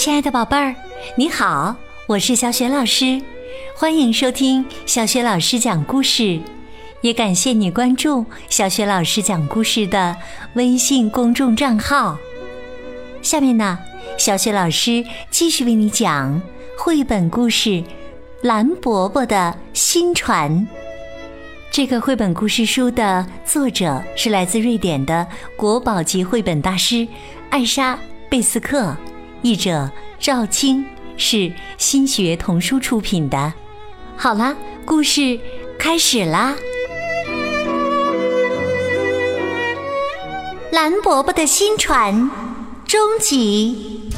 亲爱的宝贝儿，你好，我是小雪老师，欢迎收听小雪老师讲故事，也感谢你关注小雪老师讲故事的微信公众账号。下面呢，小雪老师继续为你讲绘本故事《蓝伯伯的新船》。这个绘本故事书的作者是来自瑞典的国宝级绘本大师艾莎·贝斯克，译者赵青，是新学童书出品的。好啦，故事开始啦！蓝伯伯的新船终极。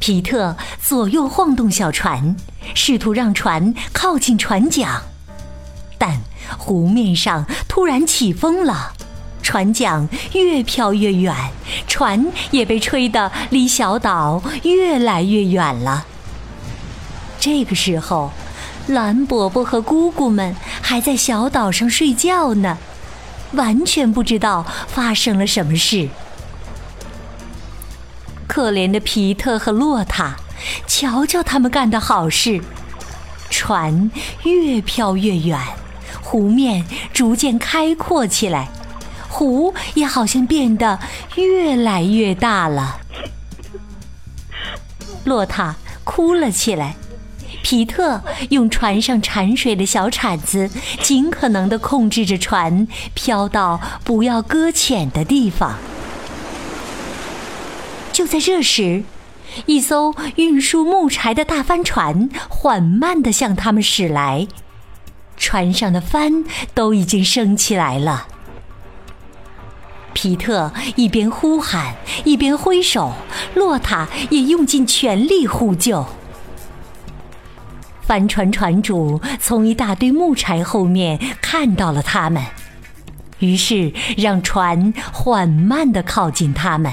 皮特左右晃动小船。试图让船靠近船桨，但湖面上突然起风了，船桨越飘越远，船也被吹得离小岛越来越远了。这个时候，蓝伯伯和姑姑们还在小岛上睡觉呢，完全不知道发生了什么事。可怜的皮特和洛塔。瞧瞧他们干的好事，船越飘越远，湖面逐渐开阔起来，湖也好像变得越来越大了。洛塔哭了起来，皮特用船上铲水的小铲子，尽可能地控制着船飘到不要搁浅的地方。就在这时。一艘运输木柴的大帆船缓慢地向他们驶来，船上的帆都已经升起来了。皮特一边呼喊，一边挥手，洛塔也用尽全力呼救。帆船船主从一大堆木柴后面看到了他们，于是让船缓慢地靠近他们。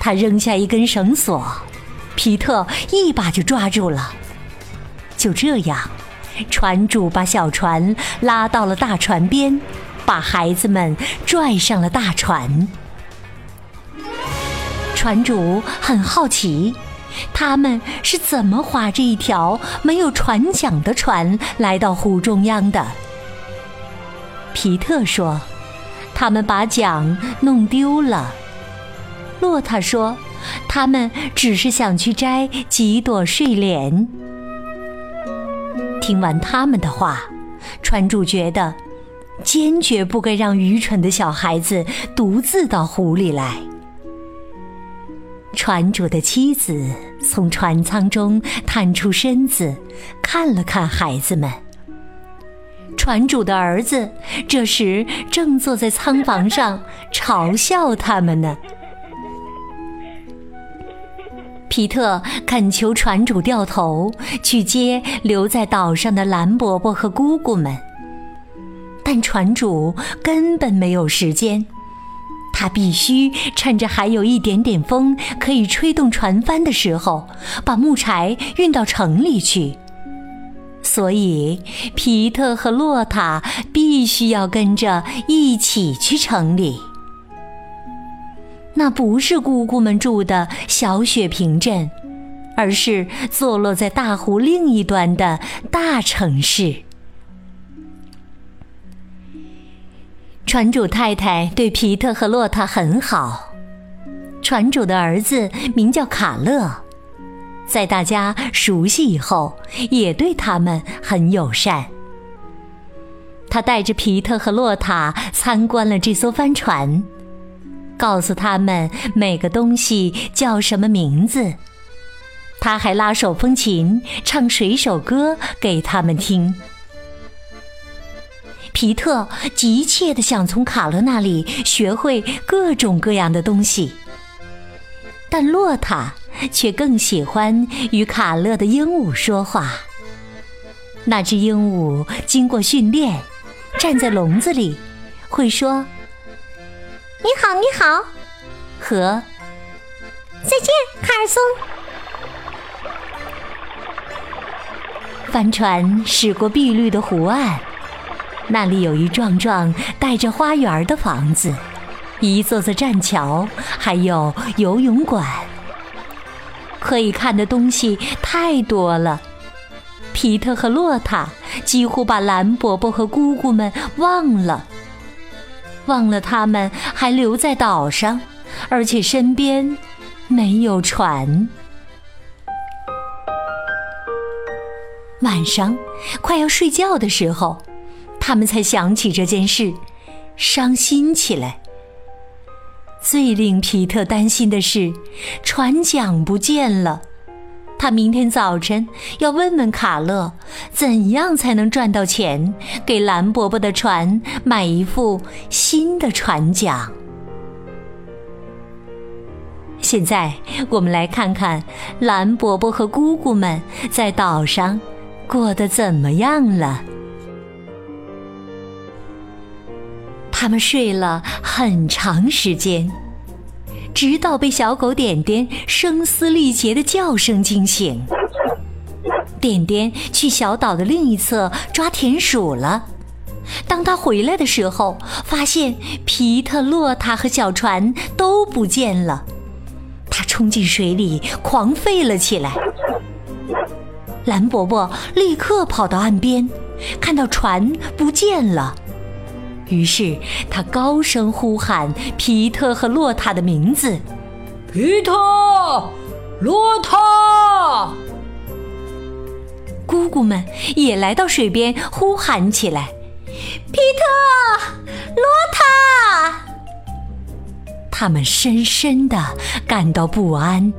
他扔下一根绳索，皮特一把就抓住了。就这样，船主把小船拉到了大船边，把孩子们拽上了大船。船主很好奇，他们是怎么划着一条没有船桨的船来到湖中央的。皮特说：“他们把桨弄丢了。”洛塔说：“他们只是想去摘几朵睡莲。”听完他们的话，船主觉得坚决不该让愚蠢的小孩子独自到湖里来。船主的妻子从船舱中探出身子，看了看孩子们。船主的儿子这时正坐在舱房上嘲笑他们呢。皮特恳求船主掉头去接留在岛上的蓝伯伯和姑姑们，但船主根本没有时间，他必须趁着还有一点点风可以吹动船帆的时候，把木柴运到城里去。所以，皮特和洛塔必须要跟着一起去城里。那不是姑姑们住的小雪平镇，而是坐落在大湖另一端的大城市。船主太太对皮特和洛塔很好，船主的儿子名叫卡勒，在大家熟悉以后，也对他们很友善。他带着皮特和洛塔参观了这艘帆船。告诉他们每个东西叫什么名字，他还拉手风琴唱水手歌给他们听。皮特急切地想从卡勒那里学会各种各样的东西，但洛塔却更喜欢与卡勒的鹦鹉说话。那只鹦鹉经过训练，站在笼子里，会说。你好，你好，和再见，卡尔松。帆船驶过碧绿的湖岸，那里有一幢幢带着花园的房子，一座座栈桥，还有游泳馆。可以看的东西太多了，皮特和洛塔几乎把蓝伯伯和姑姑们忘了，忘了他们还留在岛上，而且身边没有船。晚上快要睡觉的时候，他们才想起这件事，伤心起来。最令皮特担心的是，船桨不见了。他明天早晨要问问卡勒，怎样才能赚到钱，给蓝伯伯的船买一副新的船桨。现在，我们来看看蓝伯伯和姑姑们在岛上过得怎么样了。他们睡了很长时间，直到被小狗点点声嘶力竭的叫声惊醒。点点去小岛的另一侧抓田鼠了。当他回来的时候，发现皮特、洛塔和小船都不见了。他冲进水里，狂吠了起来。蓝伯伯立刻跑到岸边，看到船不见了。于是他高声呼喊皮特和洛塔的名字：“皮特，洛塔！”姑姑们也来到水边呼喊起来：“皮特，洛塔！”他们深深的感到不安。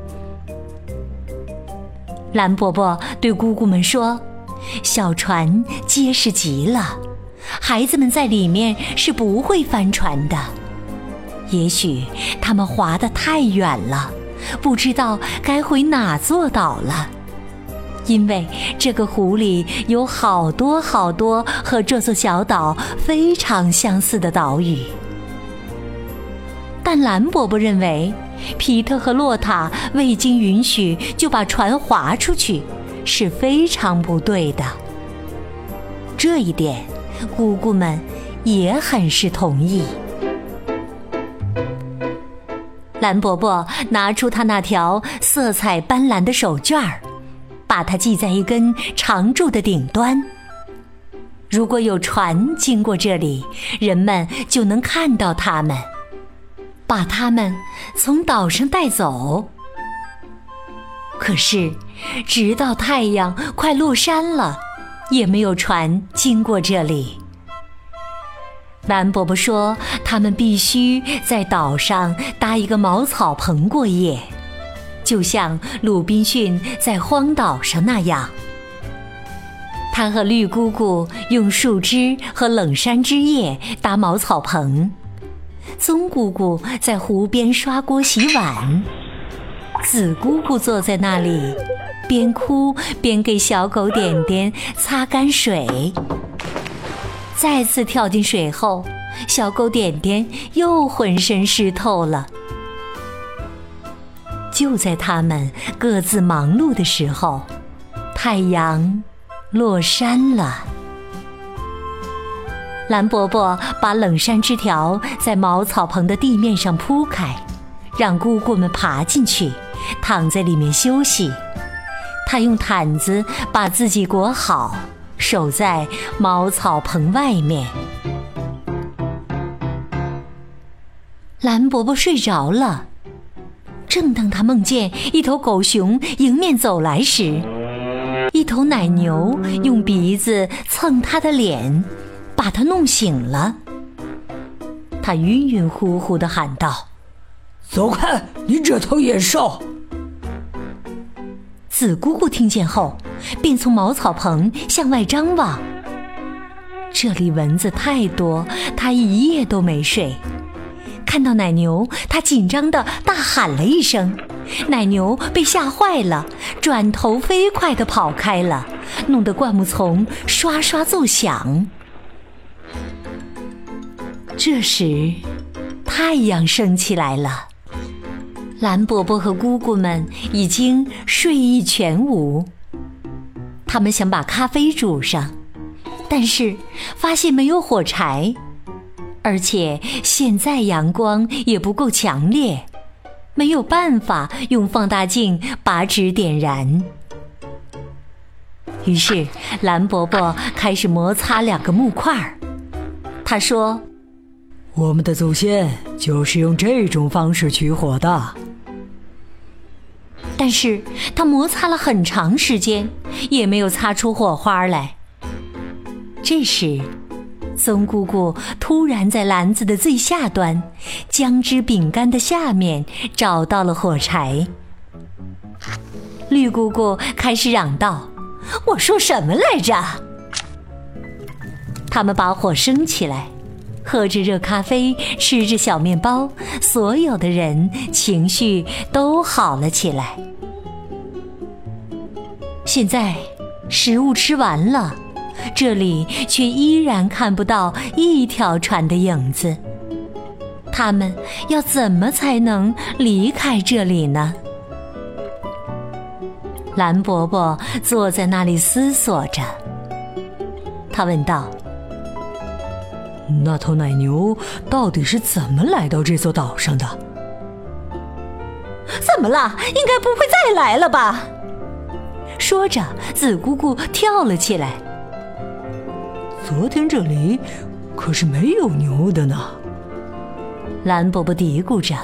蓝伯伯对姑姑们说：“小船结实极了。”孩子们在里面是不会翻船的，也许他们划得太远了，不知道该回哪座岛了。因为这个湖里有好多好多和这座小岛非常相似的岛屿。但蓝伯伯认为，皮特和洛塔未经允许就把船划出去，是非常不对的。这一点。姑姑们也很是同意。蓝伯伯拿出他那条色彩斑斓的手绢儿，把它系在一根长柱的顶端。如果有船经过这里，人们就能看到它们，把它们从岛上带走。可是，直到太阳快落山了。也没有船经过这里。蓝伯伯说：“他们必须在岛上搭一个茅草棚过夜，就像鲁滨逊在荒岛上那样。”他和绿姑姑用树枝和冷杉枝叶搭茅草棚，棕姑姑在湖边刷锅洗碗，紫姑姑坐在那里。边哭边给小狗点点擦干水，再次跳进水后，小狗点点又浑身湿透了。就在他们各自忙碌的时候，太阳落山了。蓝伯伯把冷杉枝条在茅草棚的地面上铺开，让姑姑们爬进去，躺在里面休息。他用毯子把自己裹好，守在茅草棚外面。蓝伯伯睡着了，正当他梦见一头狗熊迎面走来时，一头奶牛用鼻子蹭他的脸，把他弄醒了。他晕晕乎乎的喊道：“走开，你这头野兽！”紫姑姑听见后，便从茅草棚向外张望。这里蚊子太多，她一夜都没睡。看到奶牛，她紧张的大喊了一声，奶牛被吓坏了，转头飞快的跑开了，弄得灌木丛刷刷作响。这时，太阳升起来了。蓝伯伯和姑姑们已经睡意全无。他们想把咖啡煮上，但是发现没有火柴。而且现在阳光也不够强烈，没有办法用放大镜把纸点燃。于是蓝伯伯开始摩擦两个木块儿。他说：“我们的祖先就是用这种方式取火的。”但是他摩擦了很长时间，也没有擦出火花来。这时，松姑姑突然在篮子的最下端，姜汁饼干的下面找到了火柴。绿姑姑开始嚷道：“我说什么来着？”他们把火升起来，喝着热咖啡，吃着小面包，所有的人情绪都好了起来。现在，食物吃完了，这里却依然看不到一条船的影子。他们要怎么才能离开这里呢？蓝伯伯坐在那里思索着，他问道：“那头奶牛到底是怎么来到这座岛上的？怎么了？应该不会再来了吧？”说着，紫姑姑跳了起来。昨天这里可是没有牛的呢。蓝伯伯嘀咕着。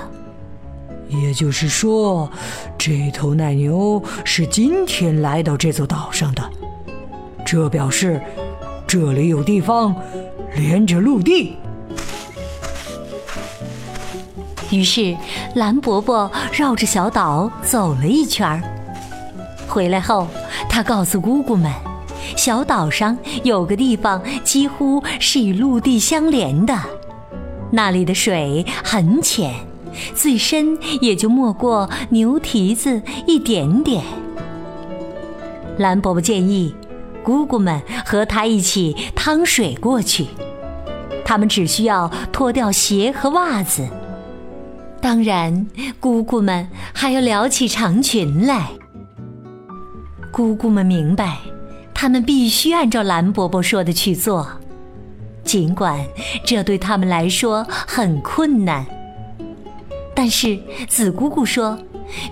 也就是说，这头奶牛是今天来到这座岛上的。这表示这里有地方连着陆地。于是，蓝伯伯绕着小岛走了一圈儿。回来后，他告诉姑姑们，小岛上有个地方几乎是与陆地相连的，那里的水很浅，最深也就没过牛蹄子一点点。蓝伯伯建议姑姑们和他一起趟水过去，他们只需要脱掉鞋和袜子，当然，姑姑们还要撩起长裙来。姑姑们明白，他们必须按照蓝伯伯说的去做，尽管这对他们来说很困难。但是紫姑姑说，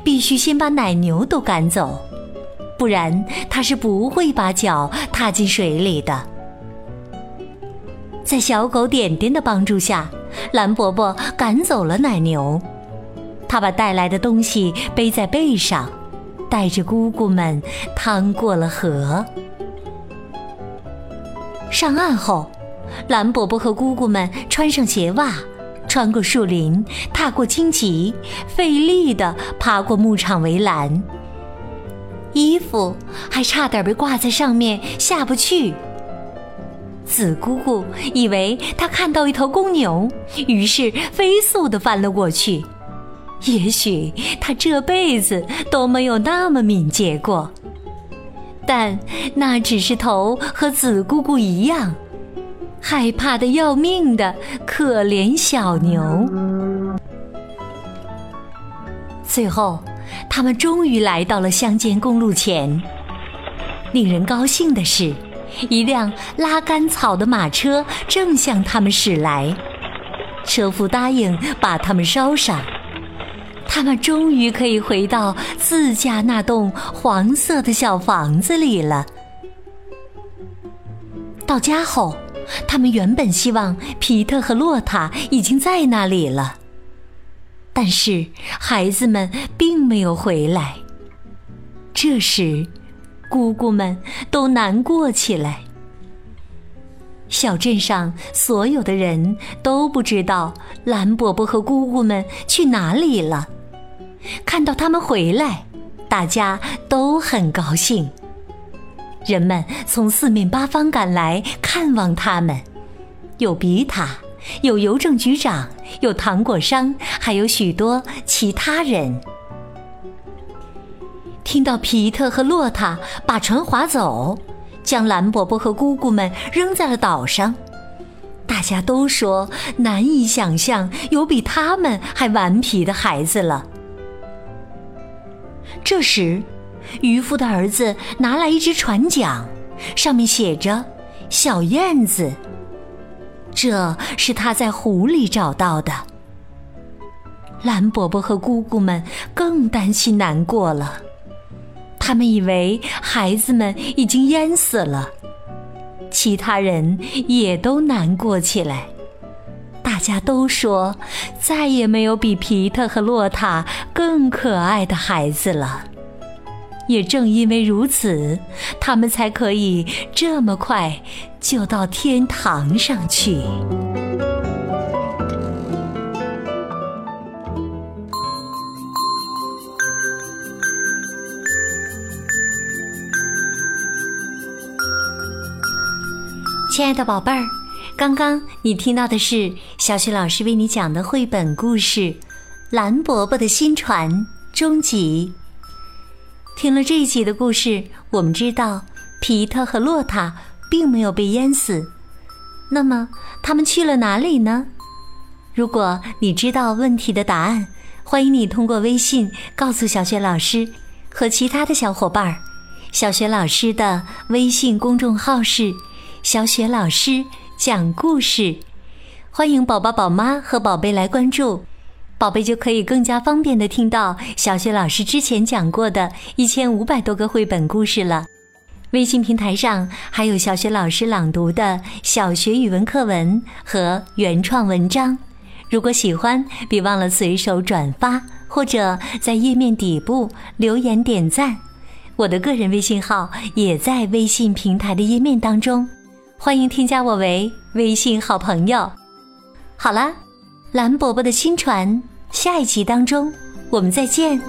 必须先把奶牛都赶走，不然她是不会把脚踏进水里的。在小狗点点的帮助下，蓝伯伯赶走了奶牛，他把带来的东西背在背上。带着姑姑们趟过了河，上岸后，蓝伯伯和姑姑们穿上鞋袜，穿过树林，踏过荆棘，费力地爬过牧场围栏，衣服还差点被挂在上面下不去。紫姑姑以为她看到一头公牛，于是飞速地翻了过去。也许他这辈子都没有那么敏捷过，但那只是头和紫姑姑一样害怕的要命的可怜小牛。最后，他们终于来到了乡间公路前。令人高兴的是，一辆拉干草的马车正向他们驶来，车夫答应把他们捎上。他们终于可以回到自家那栋黄色的小房子里了。到家后，他们原本希望皮特和洛塔已经在那里了，但是孩子们并没有回来。这时，姑姑们都难过起来。小镇上所有的人都不知道蓝伯伯和姑姑们去哪里了。看到他们回来，大家都很高兴。人们从四面八方赶来看望他们，有比塔，有邮政局长，有糖果商，还有许多其他人。听到皮特和洛塔把船划走，将蓝伯伯和姑姑们扔在了岛上，大家都说难以想象有比他们还顽皮的孩子了。这时，渔夫的儿子拿来一只船桨，上面写着“小燕子”。这是他在湖里找到的。蓝伯伯和姑姑们更担心难过了，他们以为孩子们已经淹死了，其他人也都难过起来。大家都说，再也没有比皮特和洛塔更可爱的孩子了。也正因为如此，他们才可以这么快就到天堂上去。亲爱的宝贝儿，刚刚你听到的是小雪老师为你讲的绘本故事《蓝伯伯的新船》终集。听了这一集的故事，我们知道皮特和洛塔并没有被淹死。那么他们去了哪里呢？如果你知道问题的答案，欢迎你通过微信告诉小雪老师和其他的小伙伴儿。小雪老师的微信公众号是。小雪老师讲故事，欢迎宝宝、宝妈和宝贝来关注，宝贝就可以更加方便的听到小雪老师之前讲过的一千五百多个绘本故事了。微信平台上还有小雪老师朗读的小学语文课文和原创文章。如果喜欢，别忘了随手转发或者在页面底部留言点赞。我的个人微信号也在微信平台的页面当中。欢迎添加我为微信好朋友。好了，蓝伯伯的新船，下一集当中我们再见。